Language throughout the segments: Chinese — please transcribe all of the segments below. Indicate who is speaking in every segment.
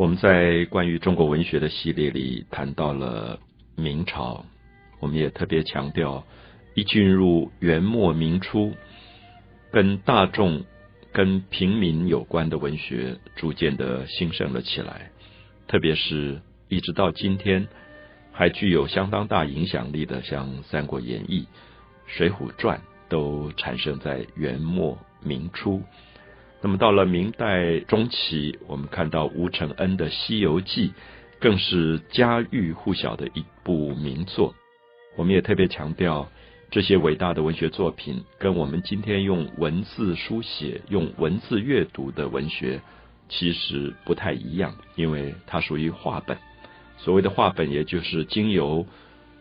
Speaker 1: 我们在关于中国文学的系列里谈到了明朝，我们也特别强调，一进入元末明初，跟大众、跟平民有关的文学逐渐的兴盛了起来，特别是一直到今天，还具有相当大影响力的，像《三国演义》《水浒传》，都产生在元末明初。那么到了明代中期，我们看到吴承恩的《西游记》，更是家喻户晓的一部名作。我们也特别强调，这些伟大的文学作品跟我们今天用文字书写、用文字阅读的文学其实不太一样，因为它属于话本。所谓的话本，也就是经由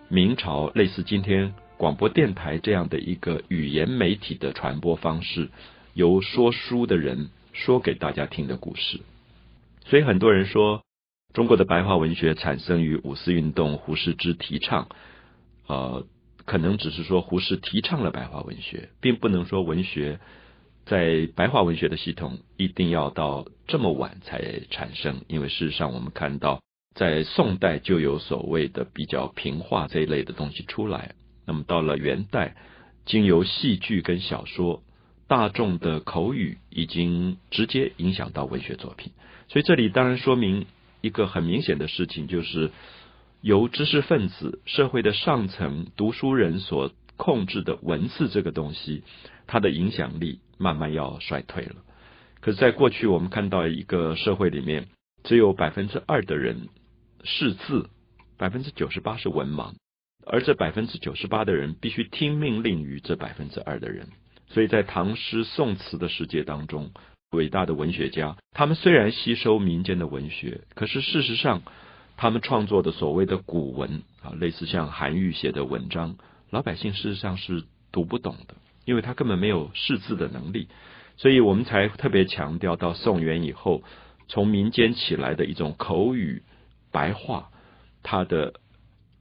Speaker 1: 明朝类似今天广播电台这样的一个语言媒体的传播方式。由说书的人说给大家听的故事，所以很多人说中国的白话文学产生于五四运动，胡适之提倡，呃，可能只是说胡适提倡了白话文学，并不能说文学在白话文学的系统一定要到这么晚才产生，因为事实上我们看到在宋代就有所谓的比较平话这一类的东西出来，那么到了元代，经由戏剧跟小说。大众的口语已经直接影响到文学作品，所以这里当然说明一个很明显的事情，就是由知识分子、社会的上层读书人所控制的文字这个东西，它的影响力慢慢要衰退了。可是，在过去我们看到一个社会里面，只有百分之二的人识字，百分之九十八是文盲，而这百分之九十八的人必须听命令于这百分之二的人。所以在唐诗宋词的世界当中，伟大的文学家，他们虽然吸收民间的文学，可是事实上，他们创作的所谓的古文啊，类似像韩愈写的文章，老百姓事实上是读不懂的，因为他根本没有识字的能力。所以我们才特别强调到宋元以后，从民间起来的一种口语白话，它的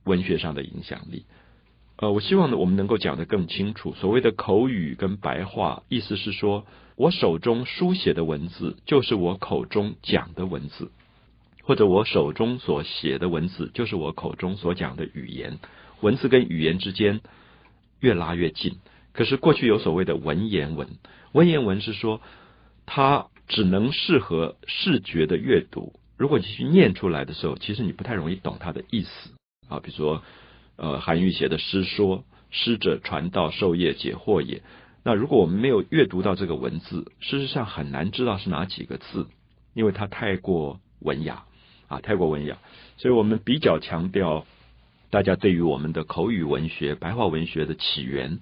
Speaker 1: 文学上的影响力。呃，我希望呢，我们能够讲得更清楚。所谓的口语跟白话，意思是说，我手中书写的文字就是我口中讲的文字，或者我手中所写的文字就是我口中所讲的语言。文字跟语言之间越拉越近。可是过去有所谓的文言文，文言文是说它只能适合视觉的阅读。如果你去念出来的时候，其实你不太容易懂它的意思啊。比如说。呃，韩愈写的诗说：“师者，传道授业解惑也。”那如果我们没有阅读到这个文字，事实上很难知道是哪几个字，因为它太过文雅啊，太过文雅。所以我们比较强调，大家对于我们的口语文学、白话文学的起源，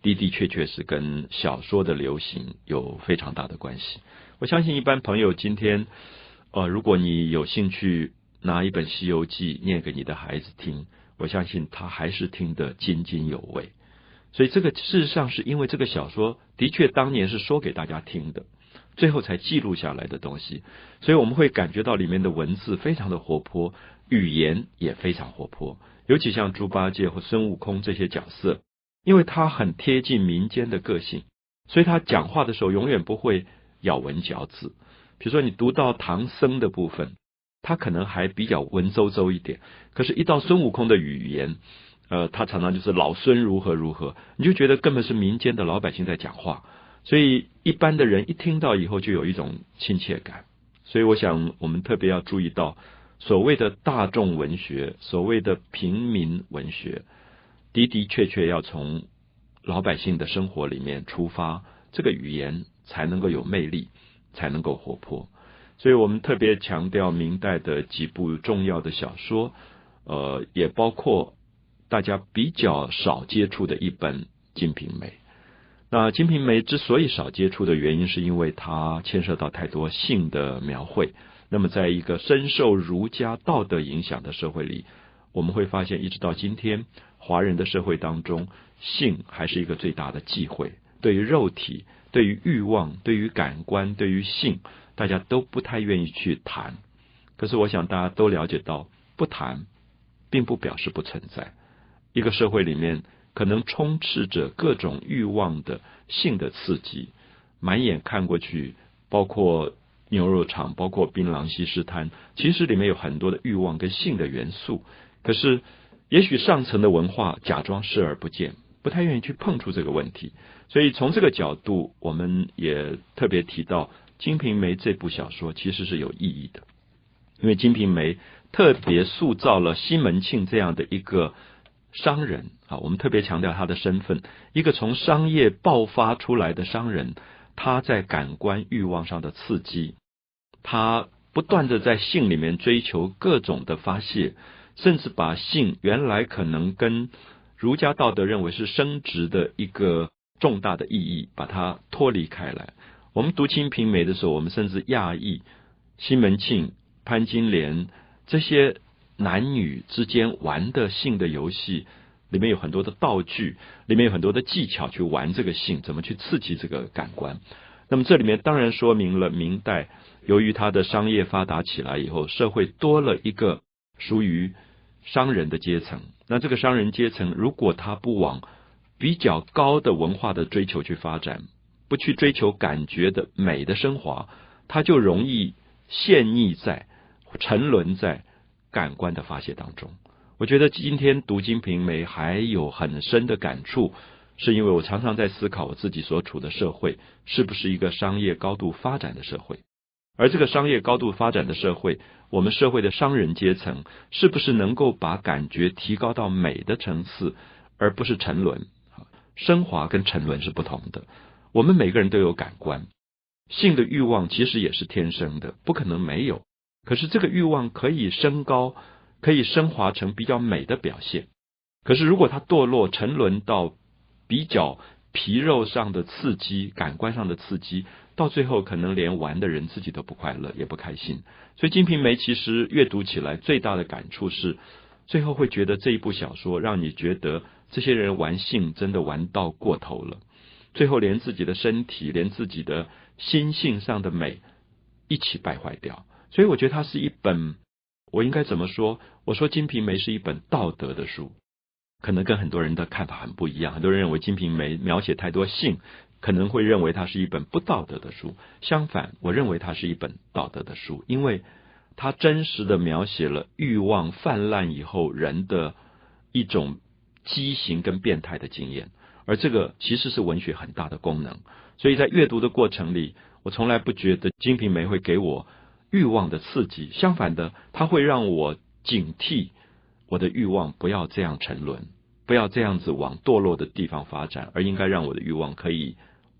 Speaker 1: 的的确确是跟小说的流行有非常大的关系。我相信一般朋友今天，呃，如果你有兴趣拿一本《西游记》念给你的孩子听。我相信他还是听得津津有味，所以这个事实上是因为这个小说的确当年是说给大家听的，最后才记录下来的东西，所以我们会感觉到里面的文字非常的活泼，语言也非常活泼，尤其像猪八戒或孙悟空这些角色，因为他很贴近民间的个性，所以他讲话的时候永远不会咬文嚼字。比如说你读到唐僧的部分。他可能还比较文绉绉一点，可是，一到孙悟空的语言，呃，他常常就是老孙如何如何，你就觉得根本是民间的老百姓在讲话，所以一般的人一听到以后就有一种亲切感。所以，我想我们特别要注意到，所谓的大众文学，所谓的平民文学，的的确确要从老百姓的生活里面出发，这个语言才能够有魅力，才能够活泼。所以我们特别强调明代的几部重要的小说，呃，也包括大家比较少接触的一本《金瓶梅》。那《金瓶梅》之所以少接触的原因，是因为它牵涉到太多性的描绘。那么，在一个深受儒家道德影响的社会里，我们会发现，一直到今天，华人的社会当中，性还是一个最大的忌讳。对于肉体，对于欲望，对于感官，对于性。大家都不太愿意去谈，可是我想大家都了解到，不谈并不表示不存在。一个社会里面可能充斥着各种欲望的性的刺激，满眼看过去，包括牛肉厂，包括槟榔西施滩，其实里面有很多的欲望跟性的元素。可是，也许上层的文化假装视而不见，不太愿意去碰触这个问题。所以从这个角度，我们也特别提到《金瓶梅》这部小说其实是有意义的，因为《金瓶梅》特别塑造了西门庆这样的一个商人啊，我们特别强调他的身份，一个从商业爆发出来的商人，他在感官欲望上的刺激，他不断的在性里面追求各种的发泄。甚至把性原来可能跟儒家道德认为是生殖的一个重大的意义，把它脱离开来。我们读《清平梅》的时候，我们甚至讶异西门庆、潘金莲这些男女之间玩的性的游戏，里面有很多的道具，里面有很多的技巧去玩这个性，怎么去刺激这个感官。那么这里面当然说明了明代由于它的商业发达起来以后，社会多了一个属于。商人的阶层，那这个商人阶层，如果他不往比较高的文化的追求去发展，不去追求感觉的美的升华，他就容易陷溺在沉沦在感官的发泄当中。我觉得今天读《金瓶梅》还有很深的感触，是因为我常常在思考我自己所处的社会是不是一个商业高度发展的社会。而这个商业高度发展的社会，我们社会的商人阶层是不是能够把感觉提高到美的层次，而不是沉沦？升华跟沉沦是不同的。我们每个人都有感官，性的欲望其实也是天生的，不可能没有。可是这个欲望可以升高，可以升华成比较美的表现。可是如果它堕落沉沦到比较皮肉上的刺激、感官上的刺激。到最后，可能连玩的人自己都不快乐，也不开心。所以《金瓶梅》其实阅读起来最大的感触是，最后会觉得这一部小说让你觉得这些人玩性真的玩到过头了，最后连自己的身体、连自己的心性上的美一起败坏掉。所以我觉得它是一本，我应该怎么说？我说《金瓶梅》是一本道德的书，可能跟很多人的看法很不一样。很多人认为《金瓶梅》描写太多性。可能会认为它是一本不道德的书，相反，我认为它是一本道德的书，因为它真实的描写了欲望泛滥以后人的一种畸形跟变态的经验，而这个其实是文学很大的功能。所以在阅读的过程里，我从来不觉得《金瓶梅》会给我欲望的刺激，相反的，它会让我警惕我的欲望不要这样沉沦，不要这样子往堕落的地方发展，而应该让我的欲望可以。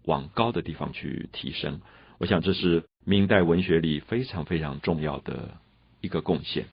Speaker 1: 往高的地方去提升，我想这是明代文学里非常非常重要的一个贡献。